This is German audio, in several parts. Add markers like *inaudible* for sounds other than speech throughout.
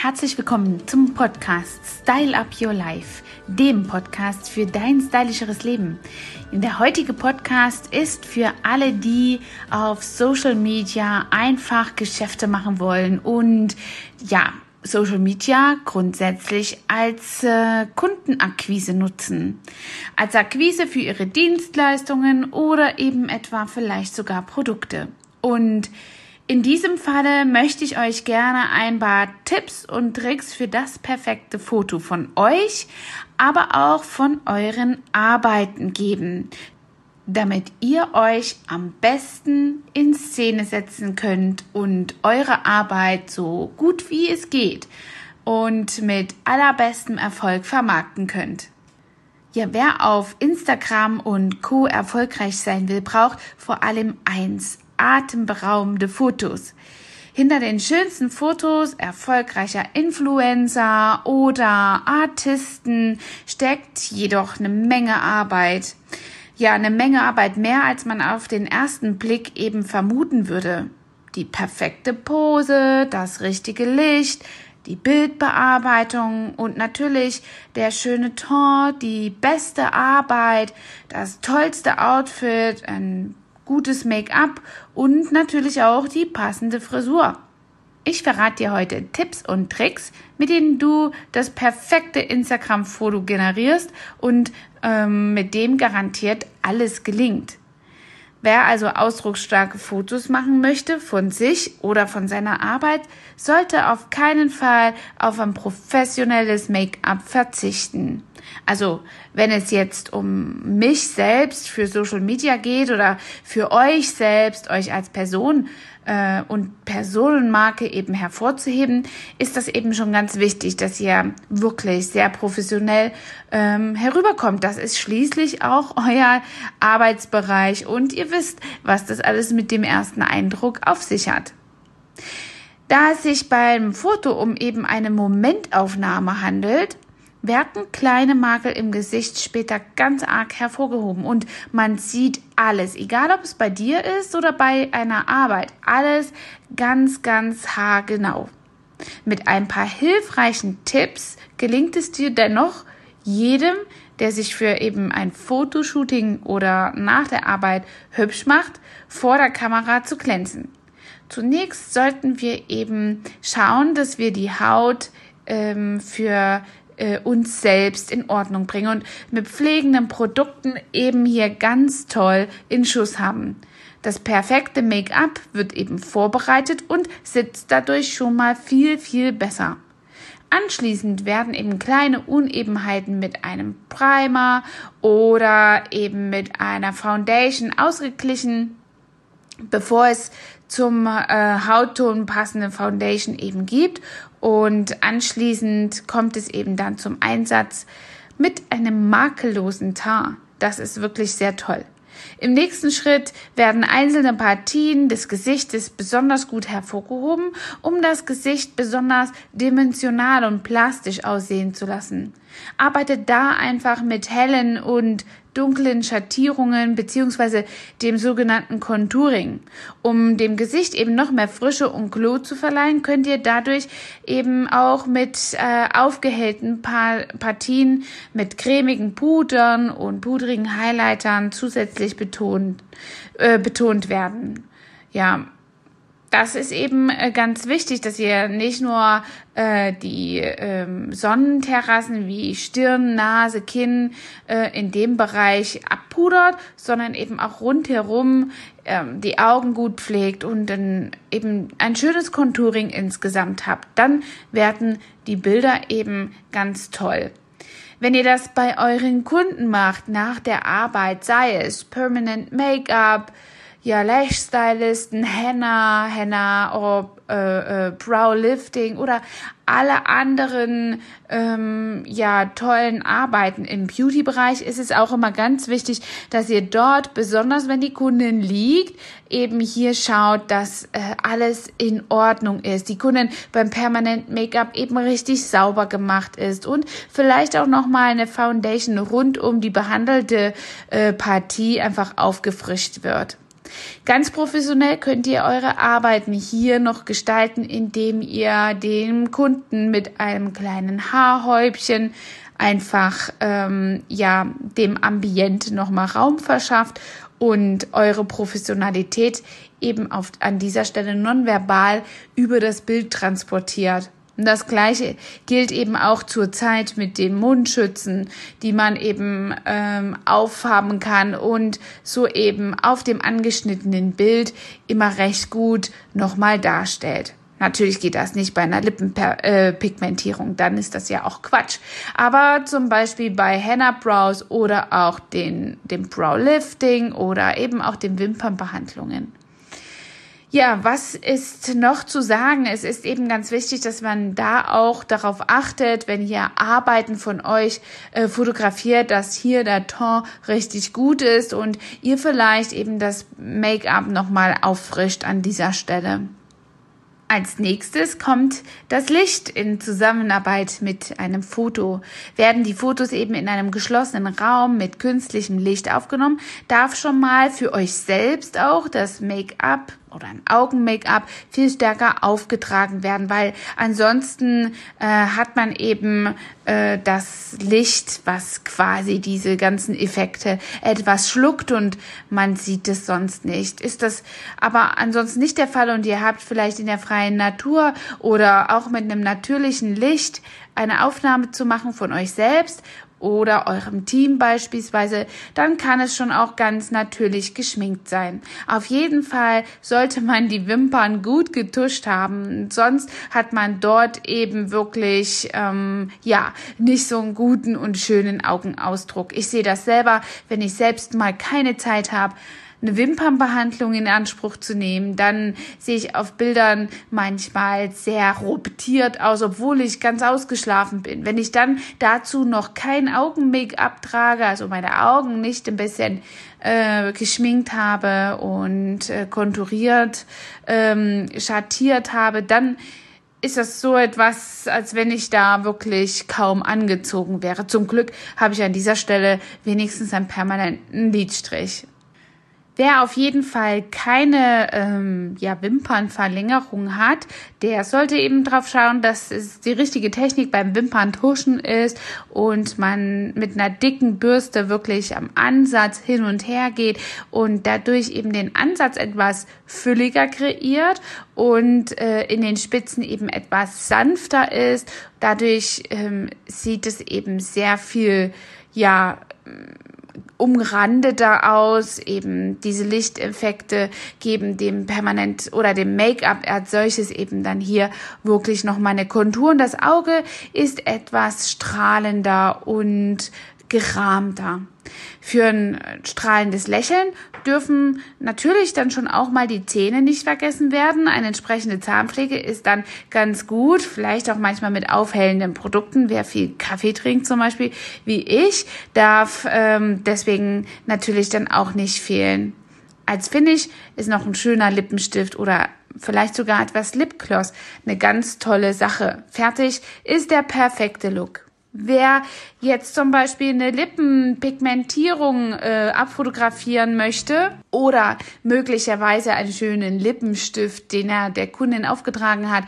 Herzlich willkommen zum Podcast Style Up Your Life, dem Podcast für dein stylischeres Leben. Der heutige Podcast ist für alle, die auf Social Media einfach Geschäfte machen wollen und ja, Social Media grundsätzlich als äh, Kundenakquise nutzen. Als Akquise für ihre Dienstleistungen oder eben etwa vielleicht sogar Produkte. Und in diesem Falle möchte ich euch gerne ein paar Tipps und Tricks für das perfekte Foto von euch, aber auch von euren Arbeiten geben, damit ihr euch am besten in Szene setzen könnt und eure Arbeit so gut wie es geht und mit allerbestem Erfolg vermarkten könnt. Ja, wer auf Instagram und Co erfolgreich sein will, braucht vor allem eins, atemberaubende Fotos. Hinter den schönsten Fotos erfolgreicher Influencer oder Artisten steckt jedoch eine Menge Arbeit. Ja, eine Menge Arbeit mehr, als man auf den ersten Blick eben vermuten würde. Die perfekte Pose, das richtige Licht, die Bildbearbeitung und natürlich der schöne Ton, die beste Arbeit, das tollste Outfit, ein gutes Make-up und natürlich auch die passende Frisur. Ich verrate dir heute Tipps und Tricks, mit denen du das perfekte Instagram-Foto generierst und ähm, mit dem garantiert alles gelingt. Wer also ausdrucksstarke Fotos machen möchte von sich oder von seiner Arbeit, sollte auf keinen Fall auf ein professionelles Make-up verzichten. Also, wenn es jetzt um mich selbst für Social Media geht oder für euch selbst, euch als Person äh, und Personenmarke eben hervorzuheben, ist das eben schon ganz wichtig, dass ihr wirklich sehr professionell ähm, herüberkommt. Das ist schließlich auch *laughs* euer Arbeitsbereich und ihr wisst, was das alles mit dem ersten Eindruck auf sich hat. Da es sich beim Foto um eben eine Momentaufnahme handelt, werden kleine Makel im Gesicht später ganz arg hervorgehoben und man sieht alles, egal ob es bei dir ist oder bei einer Arbeit, alles ganz, ganz haargenau. Mit ein paar hilfreichen Tipps gelingt es dir dennoch, jedem, der sich für eben ein Fotoshooting oder nach der Arbeit hübsch macht, vor der Kamera zu glänzen. Zunächst sollten wir eben schauen, dass wir die Haut ähm, für äh, uns selbst in Ordnung bringen und mit pflegenden Produkten eben hier ganz toll in Schuss haben. Das perfekte Make-up wird eben vorbereitet und sitzt dadurch schon mal viel, viel besser. Anschließend werden eben kleine Unebenheiten mit einem Primer oder eben mit einer Foundation ausgeglichen, bevor es zum äh, Hautton passende Foundation eben gibt und anschließend kommt es eben dann zum Einsatz mit einem makellosen Teint. Das ist wirklich sehr toll. Im nächsten Schritt werden einzelne Partien des Gesichtes besonders gut hervorgehoben, um das Gesicht besonders dimensional und plastisch aussehen zu lassen. Arbeitet da einfach mit hellen und dunklen Schattierungen beziehungsweise dem sogenannten Contouring. Um dem Gesicht eben noch mehr Frische und Glow zu verleihen, könnt ihr dadurch eben auch mit äh, aufgehellten pa Partien mit cremigen Pudern und pudrigen Highlightern zusätzlich betont, äh, betont werden. Ja, das ist eben äh, ganz wichtig, dass ihr nicht nur äh, die ähm, Sonnenterrassen wie Stirn, Nase, Kinn äh, in dem Bereich abpudert, sondern eben auch rundherum ähm, die Augen gut pflegt und dann eben ein schönes Contouring insgesamt habt. Dann werden die Bilder eben ganz toll. Wenn ihr das bei euren Kunden macht nach der Arbeit, sei es Permanent Make-up, ja, Lash-Stylisten, Henna, Henna, oder, äh, äh, Brow-Lifting oder alle anderen ähm, ja tollen Arbeiten im Beauty-Bereich ist es auch immer ganz wichtig, dass ihr dort, besonders wenn die Kundin liegt, eben hier schaut, dass äh, alles in Ordnung ist. Die Kundin beim permanent Make-up eben richtig sauber gemacht ist und vielleicht auch noch mal eine Foundation rund um die behandelte äh, Partie einfach aufgefrischt wird. Ganz professionell könnt ihr eure Arbeiten hier noch gestalten, indem ihr dem Kunden mit einem kleinen Haarhäubchen einfach ähm, ja dem Ambiente nochmal Raum verschafft und eure Professionalität eben auf, an dieser Stelle nonverbal über das Bild transportiert. Und das Gleiche gilt eben auch zur Zeit mit den Mundschützen, die man eben ähm, aufhaben kann und so eben auf dem angeschnittenen Bild immer recht gut nochmal darstellt. Natürlich geht das nicht bei einer Lippenpigmentierung, dann ist das ja auch Quatsch. Aber zum Beispiel bei Henna Brows oder auch den, dem Brow Lifting oder eben auch den Wimpernbehandlungen. Ja, was ist noch zu sagen? Es ist eben ganz wichtig, dass man da auch darauf achtet, wenn ihr Arbeiten von euch äh, fotografiert, dass hier der Ton richtig gut ist und ihr vielleicht eben das Make-up nochmal auffrischt an dieser Stelle. Als nächstes kommt das Licht in Zusammenarbeit mit einem Foto. Werden die Fotos eben in einem geschlossenen Raum mit künstlichem Licht aufgenommen, darf schon mal für euch selbst auch das Make-up oder ein Augen-Make-up viel stärker aufgetragen werden, weil ansonsten äh, hat man eben äh, das Licht, was quasi diese ganzen Effekte etwas schluckt und man sieht es sonst nicht. Ist das aber ansonsten nicht der Fall und ihr habt vielleicht in der freien Natur oder auch mit einem natürlichen Licht eine Aufnahme zu machen von euch selbst oder eurem Team beispielsweise, dann kann es schon auch ganz natürlich geschminkt sein. Auf jeden Fall sollte man die Wimpern gut getuscht haben, sonst hat man dort eben wirklich ähm, ja nicht so einen guten und schönen Augenausdruck. Ich sehe das selber, wenn ich selbst mal keine Zeit habe eine Wimpernbehandlung in Anspruch zu nehmen. Dann sehe ich auf Bildern manchmal sehr robtiert aus, obwohl ich ganz ausgeschlafen bin. Wenn ich dann dazu noch kein Augen-Make-up trage, also meine Augen nicht ein bisschen äh, geschminkt habe und äh, konturiert, ähm, schattiert habe, dann ist das so etwas, als wenn ich da wirklich kaum angezogen wäre. Zum Glück habe ich an dieser Stelle wenigstens einen permanenten Lidstrich. Wer auf jeden Fall keine ähm, ja, Wimpernverlängerung hat, der sollte eben drauf schauen, dass es die richtige Technik beim Wimperntuschen ist und man mit einer dicken Bürste wirklich am Ansatz hin und her geht und dadurch eben den Ansatz etwas fülliger kreiert und äh, in den Spitzen eben etwas sanfter ist. Dadurch ähm, sieht es eben sehr viel ja umrandeter aus. Eben diese Lichteffekte geben dem permanent oder dem Make-up als solches eben dann hier wirklich nochmal eine Kontur. Und das Auge ist etwas strahlender und gerahmter. Für ein strahlendes Lächeln dürfen natürlich dann schon auch mal die Zähne nicht vergessen werden. Eine entsprechende Zahnpflege ist dann ganz gut, vielleicht auch manchmal mit aufhellenden Produkten. Wer viel Kaffee trinkt zum Beispiel, wie ich, darf ähm, deswegen natürlich dann auch nicht fehlen. Als Finish ist noch ein schöner Lippenstift oder vielleicht sogar etwas Lipgloss eine ganz tolle Sache. Fertig ist der perfekte Look. Wer jetzt zum Beispiel eine Lippenpigmentierung äh, abfotografieren möchte oder möglicherweise einen schönen Lippenstift, den er der Kundin aufgetragen hat,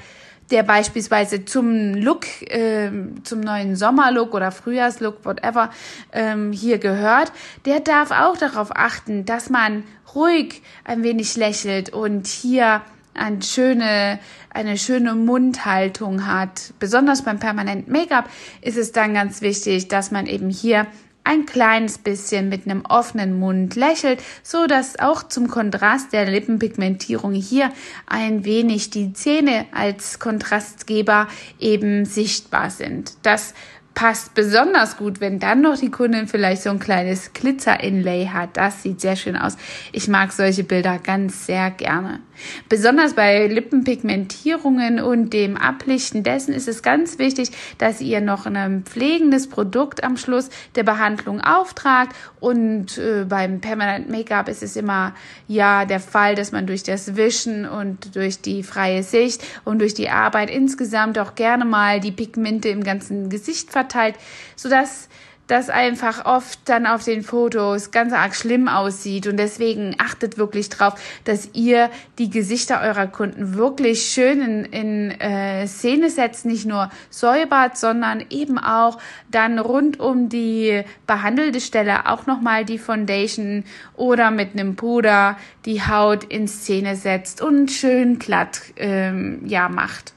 der beispielsweise zum Look, äh, zum neuen Sommerlook oder Frühjahrslook, whatever, ähm, hier gehört, der darf auch darauf achten, dass man ruhig ein wenig lächelt und hier eine schöne, eine schöne Mundhaltung hat. Besonders beim permanenten Make-up ist es dann ganz wichtig, dass man eben hier ein kleines bisschen mit einem offenen Mund lächelt, so dass auch zum Kontrast der Lippenpigmentierung hier ein wenig die Zähne als Kontrastgeber eben sichtbar sind. Das passt besonders gut, wenn dann noch die Kundin vielleicht so ein kleines Glitzer-Inlay hat. Das sieht sehr schön aus. Ich mag solche Bilder ganz sehr gerne. Besonders bei Lippenpigmentierungen und dem Ablichten dessen ist es ganz wichtig, dass ihr noch ein pflegendes Produkt am Schluss der Behandlung auftragt. Und äh, beim Permanent Make-up ist es immer ja der Fall, dass man durch das Wischen und durch die freie Sicht und durch die Arbeit insgesamt auch gerne mal die Pigmente im ganzen Gesicht verteilt, sodass das einfach oft dann auf den Fotos ganz arg schlimm aussieht. Und deswegen achtet wirklich drauf, dass ihr die Gesichter eurer Kunden wirklich schön in, in äh, Szene setzt, nicht nur säubert, sondern eben auch dann rund um die behandelte Stelle auch nochmal die Foundation oder mit einem Puder die Haut in Szene setzt und schön glatt ähm, ja macht.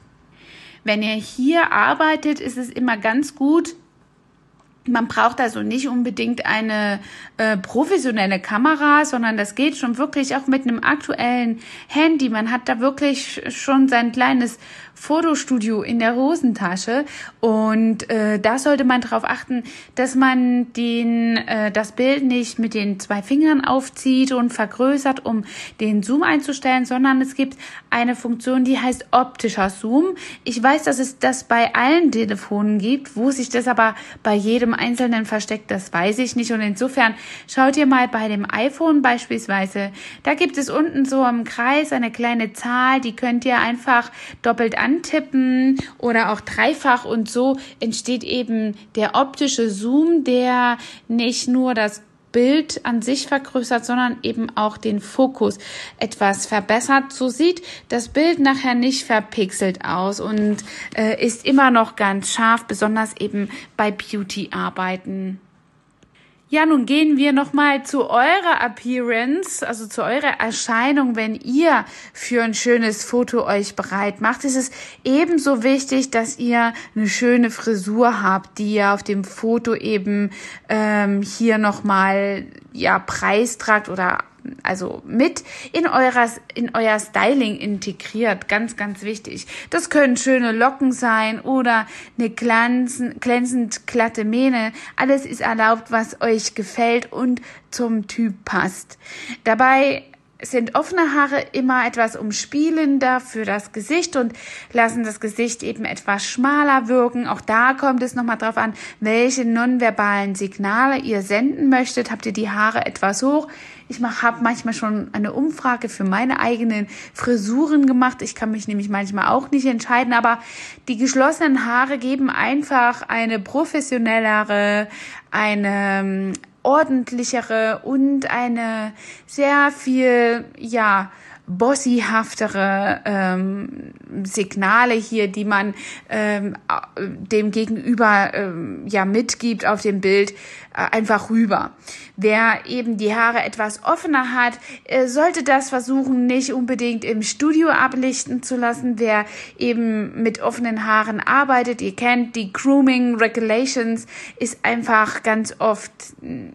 Wenn ihr hier arbeitet, ist es immer ganz gut, man braucht also nicht unbedingt eine äh, professionelle Kamera, sondern das geht schon wirklich auch mit einem aktuellen Handy. Man hat da wirklich schon sein kleines Fotostudio in der Hosentasche. Und äh, da sollte man darauf achten, dass man den äh, das Bild nicht mit den zwei Fingern aufzieht und vergrößert, um den Zoom einzustellen, sondern es gibt eine Funktion, die heißt optischer Zoom. Ich weiß, dass es das bei allen Telefonen gibt, wo sich das aber bei jedem einzelnen versteckt, das weiß ich nicht. Und insofern schaut ihr mal bei dem iPhone beispielsweise, da gibt es unten so im Kreis eine kleine Zahl, die könnt ihr einfach doppelt antippen oder auch dreifach und so entsteht eben der optische Zoom, der nicht nur das Bild an sich vergrößert, sondern eben auch den Fokus etwas verbessert. So sieht das Bild nachher nicht verpixelt aus und äh, ist immer noch ganz scharf, besonders eben bei Beauty-Arbeiten. Ja, nun gehen wir nochmal zu eurer Appearance, also zu eurer Erscheinung, wenn ihr für ein schönes Foto euch bereit macht. Es ist ebenso wichtig, dass ihr eine schöne Frisur habt, die ihr auf dem Foto eben ähm, hier nochmal ja preistragt oder also mit in eurer, in euer Styling integriert. Ganz, ganz wichtig. Das können schöne Locken sein oder eine glänzend, glänzend glatte Mähne. Alles ist erlaubt, was euch gefällt und zum Typ passt. Dabei sind offene Haare immer etwas umspielender für das Gesicht und lassen das Gesicht eben etwas schmaler wirken. Auch da kommt es nochmal drauf an, welche nonverbalen Signale ihr senden möchtet. Habt ihr die Haare etwas hoch? Ich habe manchmal schon eine Umfrage für meine eigenen Frisuren gemacht. Ich kann mich nämlich manchmal auch nicht entscheiden, aber die geschlossenen Haare geben einfach eine professionellere, eine ordentlichere und eine sehr viel, ja, bossyhaftere ähm, Signale hier, die man ähm, dem Gegenüber ähm, ja mitgibt auf dem Bild, äh, einfach rüber. Wer eben die Haare etwas offener hat, äh, sollte das versuchen, nicht unbedingt im Studio ablichten zu lassen. Wer eben mit offenen Haaren arbeitet, ihr kennt die Grooming Regulations, ist einfach ganz oft,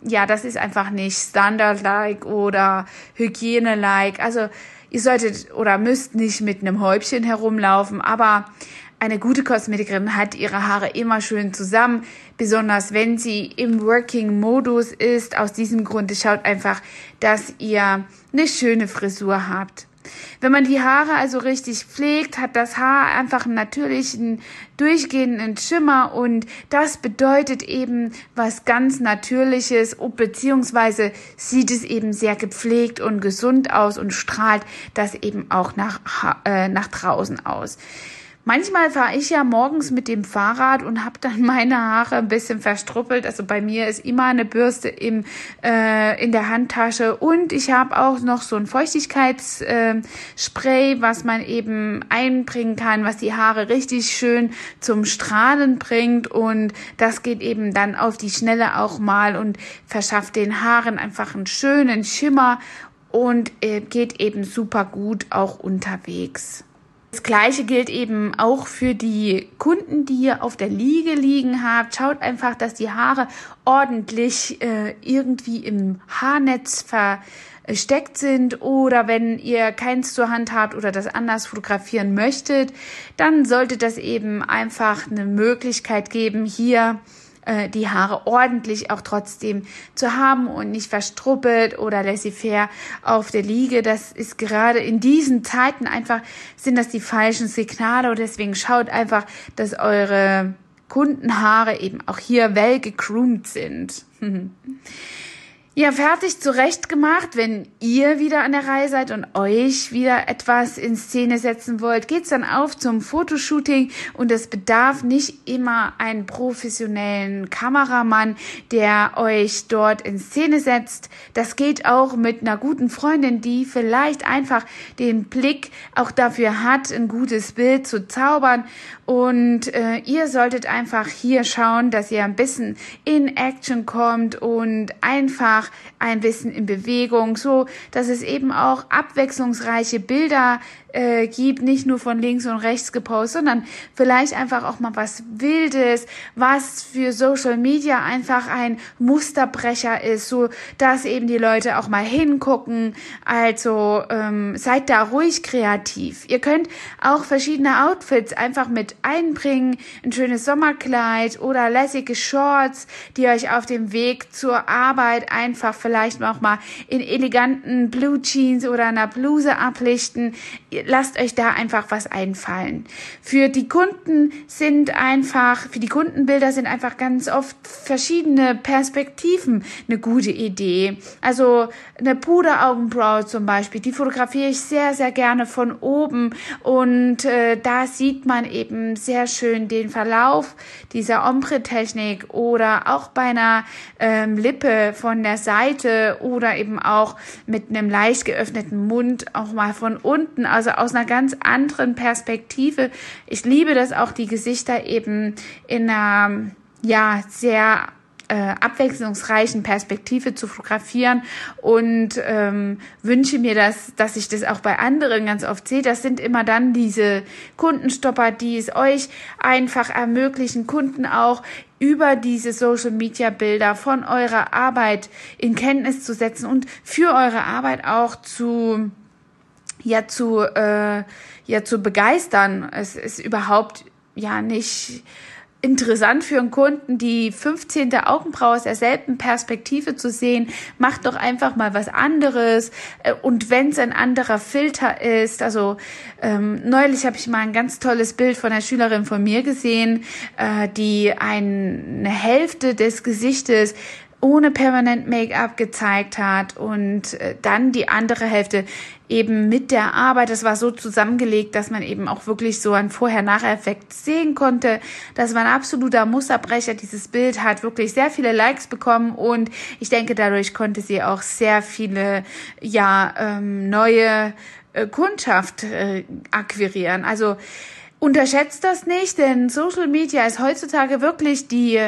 ja, das ist einfach nicht Standard-like oder Hygiene-like. Also Ihr solltet oder müsst nicht mit einem Häubchen herumlaufen, aber eine gute Kosmetikerin hat ihre Haare immer schön zusammen, besonders wenn sie im Working-Modus ist. Aus diesem Grund schaut einfach, dass ihr eine schöne Frisur habt. Wenn man die Haare also richtig pflegt, hat das Haar einfach einen natürlichen, durchgehenden Schimmer und das bedeutet eben was ganz Natürliches, beziehungsweise sieht es eben sehr gepflegt und gesund aus und strahlt das eben auch nach, äh, nach draußen aus. Manchmal fahre ich ja morgens mit dem Fahrrad und habe dann meine Haare ein bisschen verstruppelt. Also bei mir ist immer eine Bürste im, äh, in der Handtasche und ich habe auch noch so ein Feuchtigkeitsspray, äh, was man eben einbringen kann, was die Haare richtig schön zum Strahlen bringt und das geht eben dann auf die Schnelle auch mal und verschafft den Haaren einfach einen schönen Schimmer und äh, geht eben super gut auch unterwegs. Das gleiche gilt eben auch für die Kunden, die ihr auf der Liege liegen habt. Schaut einfach, dass die Haare ordentlich äh, irgendwie im Haarnetz versteckt sind oder wenn ihr keins zur Hand habt oder das anders fotografieren möchtet, dann sollte das eben einfach eine Möglichkeit geben, hier äh, die Haare ordentlich auch trotzdem zu haben und nicht verstruppelt oder laissez-faire auf der Liege. Das ist gerade in diesen Zeiten einfach, sind das die falschen Signale und deswegen schaut einfach, dass eure Kundenhaare eben auch hier well gegroomt sind. *laughs* ja, fertig zurecht gemacht. Wenn ihr wieder an der Reihe seid und euch wieder etwas in Szene setzen wollt, geht's dann auf zum Fotoshooting und es bedarf nicht immer einen professionellen Kameramann, der euch dort in Szene setzt. Das geht auch mit einer guten Freundin, die vielleicht einfach den Blick auch dafür hat, ein gutes Bild zu zaubern und äh, ihr solltet einfach hier schauen, dass ihr ein bisschen in Action kommt und einfach ein bisschen in Bewegung, so dass es eben auch abwechslungsreiche Bilder äh, gibt, nicht nur von links und rechts gepostet, sondern vielleicht einfach auch mal was Wildes, was für Social Media einfach ein Musterbrecher ist, so dass eben die Leute auch mal hingucken. Also ähm, seid da ruhig kreativ. Ihr könnt auch verschiedene Outfits einfach mit einbringen, ein schönes Sommerkleid oder lässige Shorts, die euch auf dem Weg zur Arbeit einfach vielleicht auch mal in eleganten Blue Jeans oder einer Bluse ablichten lasst euch da einfach was einfallen. Für die Kunden sind einfach, für die Kundenbilder sind einfach ganz oft verschiedene Perspektiven eine gute Idee. Also eine Puderaugenbraue zum Beispiel, die fotografiere ich sehr, sehr gerne von oben und äh, da sieht man eben sehr schön den Verlauf dieser Ombre-Technik oder auch bei einer ähm, Lippe von der Seite oder eben auch mit einem leicht geöffneten Mund auch mal von unten. Also also aus einer ganz anderen Perspektive. Ich liebe das auch, die Gesichter eben in einer, ja, sehr äh, abwechslungsreichen Perspektive zu fotografieren und ähm, wünsche mir das, dass ich das auch bei anderen ganz oft sehe. Das sind immer dann diese Kundenstopper, die es euch einfach ermöglichen, Kunden auch über diese Social Media Bilder von eurer Arbeit in Kenntnis zu setzen und für eure Arbeit auch zu ja zu äh, ja zu begeistern. Es ist überhaupt ja nicht interessant für einen Kunden, die 15. Augenbraue aus derselben Perspektive zu sehen. Macht doch einfach mal was anderes. Äh, und wenn es ein anderer Filter ist, also ähm, neulich habe ich mal ein ganz tolles Bild von einer Schülerin von mir gesehen, äh, die eine Hälfte des Gesichtes ohne permanent Make-up gezeigt hat und äh, dann die andere Hälfte eben mit der Arbeit. Das war so zusammengelegt, dass man eben auch wirklich so einen Vorher-Nachher-Effekt sehen konnte. Das war ein absoluter Musterbrecher. Dieses Bild hat wirklich sehr viele Likes bekommen und ich denke, dadurch konnte sie auch sehr viele, ja, ähm, neue äh, Kundschaft äh, akquirieren. Also unterschätzt das nicht, denn Social Media ist heutzutage wirklich die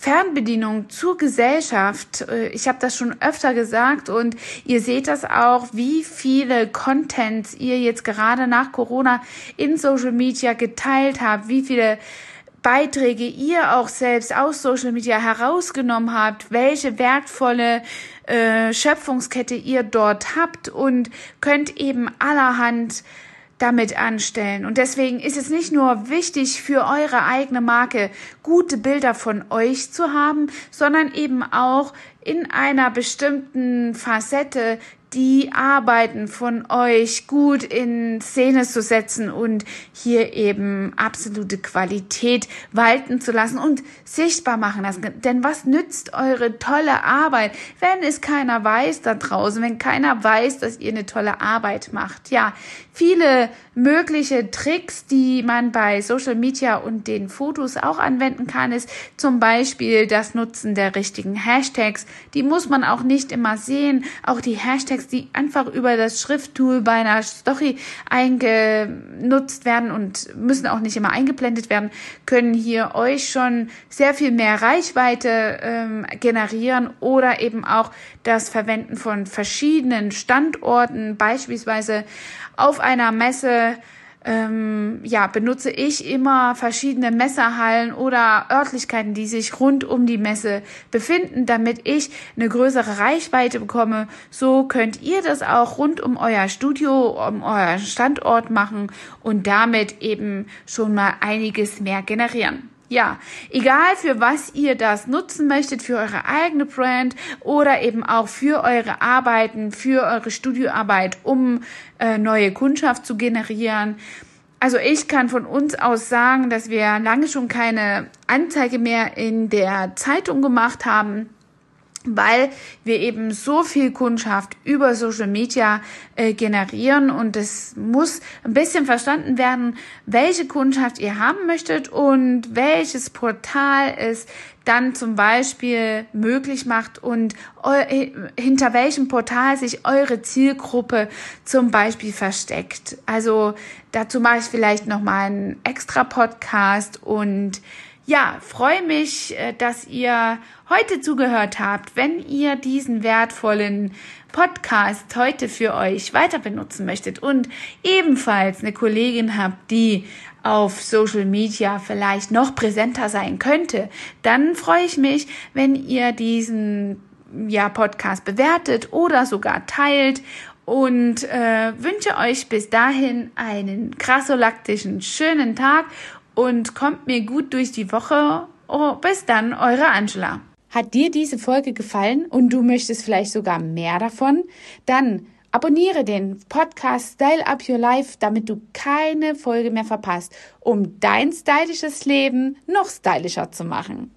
Fernbedienung zur Gesellschaft. Äh, ich habe das schon öfter gesagt und ihr seht das auch, wie viele Contents ihr jetzt gerade nach Corona in Social Media geteilt habt, wie viele Beiträge ihr auch selbst aus Social Media herausgenommen habt, welche wertvolle äh, Schöpfungskette ihr dort habt und könnt eben allerhand damit anstellen. Und deswegen ist es nicht nur wichtig für eure eigene Marke gute Bilder von euch zu haben, sondern eben auch in einer bestimmten Facette die Arbeiten von euch gut in Szene zu setzen und hier eben absolute Qualität walten zu lassen und sichtbar machen lassen. Denn was nützt eure tolle Arbeit, wenn es keiner weiß da draußen, wenn keiner weiß, dass ihr eine tolle Arbeit macht? Ja, viele mögliche Tricks, die man bei Social Media und den Fotos auch anwenden kann, ist zum Beispiel das Nutzen der richtigen Hashtags. Die muss man auch nicht immer sehen. Auch die Hashtags, die einfach über das Schrifttool bei einer Story eingenutzt werden und müssen auch nicht immer eingeblendet werden, können hier euch schon sehr viel mehr Reichweite ähm, generieren oder eben auch das Verwenden von verschiedenen Standorten, beispielsweise auf einer Messe ähm, ja, benutze ich immer verschiedene Messerhallen oder Örtlichkeiten, die sich rund um die Messe befinden, damit ich eine größere Reichweite bekomme. So könnt ihr das auch rund um euer Studio, um euer Standort machen und damit eben schon mal einiges mehr generieren. Ja, egal für was ihr das nutzen möchtet, für eure eigene Brand oder eben auch für eure Arbeiten, für eure Studioarbeit, um äh, neue Kundschaft zu generieren. Also ich kann von uns aus sagen, dass wir lange schon keine Anzeige mehr in der Zeitung gemacht haben weil wir eben so viel Kundschaft über Social Media äh, generieren und es muss ein bisschen verstanden werden, welche Kundschaft ihr haben möchtet und welches Portal es dann zum Beispiel möglich macht und äh, hinter welchem Portal sich eure Zielgruppe zum Beispiel versteckt. Also dazu mache ich vielleicht noch mal einen extra Podcast und ja, freue mich, äh, dass ihr heute zugehört habt. Wenn ihr diesen wertvollen Podcast heute für euch weiter benutzen möchtet und ebenfalls eine Kollegin habt, die auf Social Media vielleicht noch präsenter sein könnte, dann freue ich mich, wenn ihr diesen ja, Podcast bewertet oder sogar teilt und äh, wünsche euch bis dahin einen krassolaktischen schönen Tag und kommt mir gut durch die Woche. Oh, bis dann, eure Angela. Hat dir diese Folge gefallen und du möchtest vielleicht sogar mehr davon? Dann abonniere den Podcast Style Up Your Life, damit du keine Folge mehr verpasst, um dein stylisches Leben noch stylischer zu machen.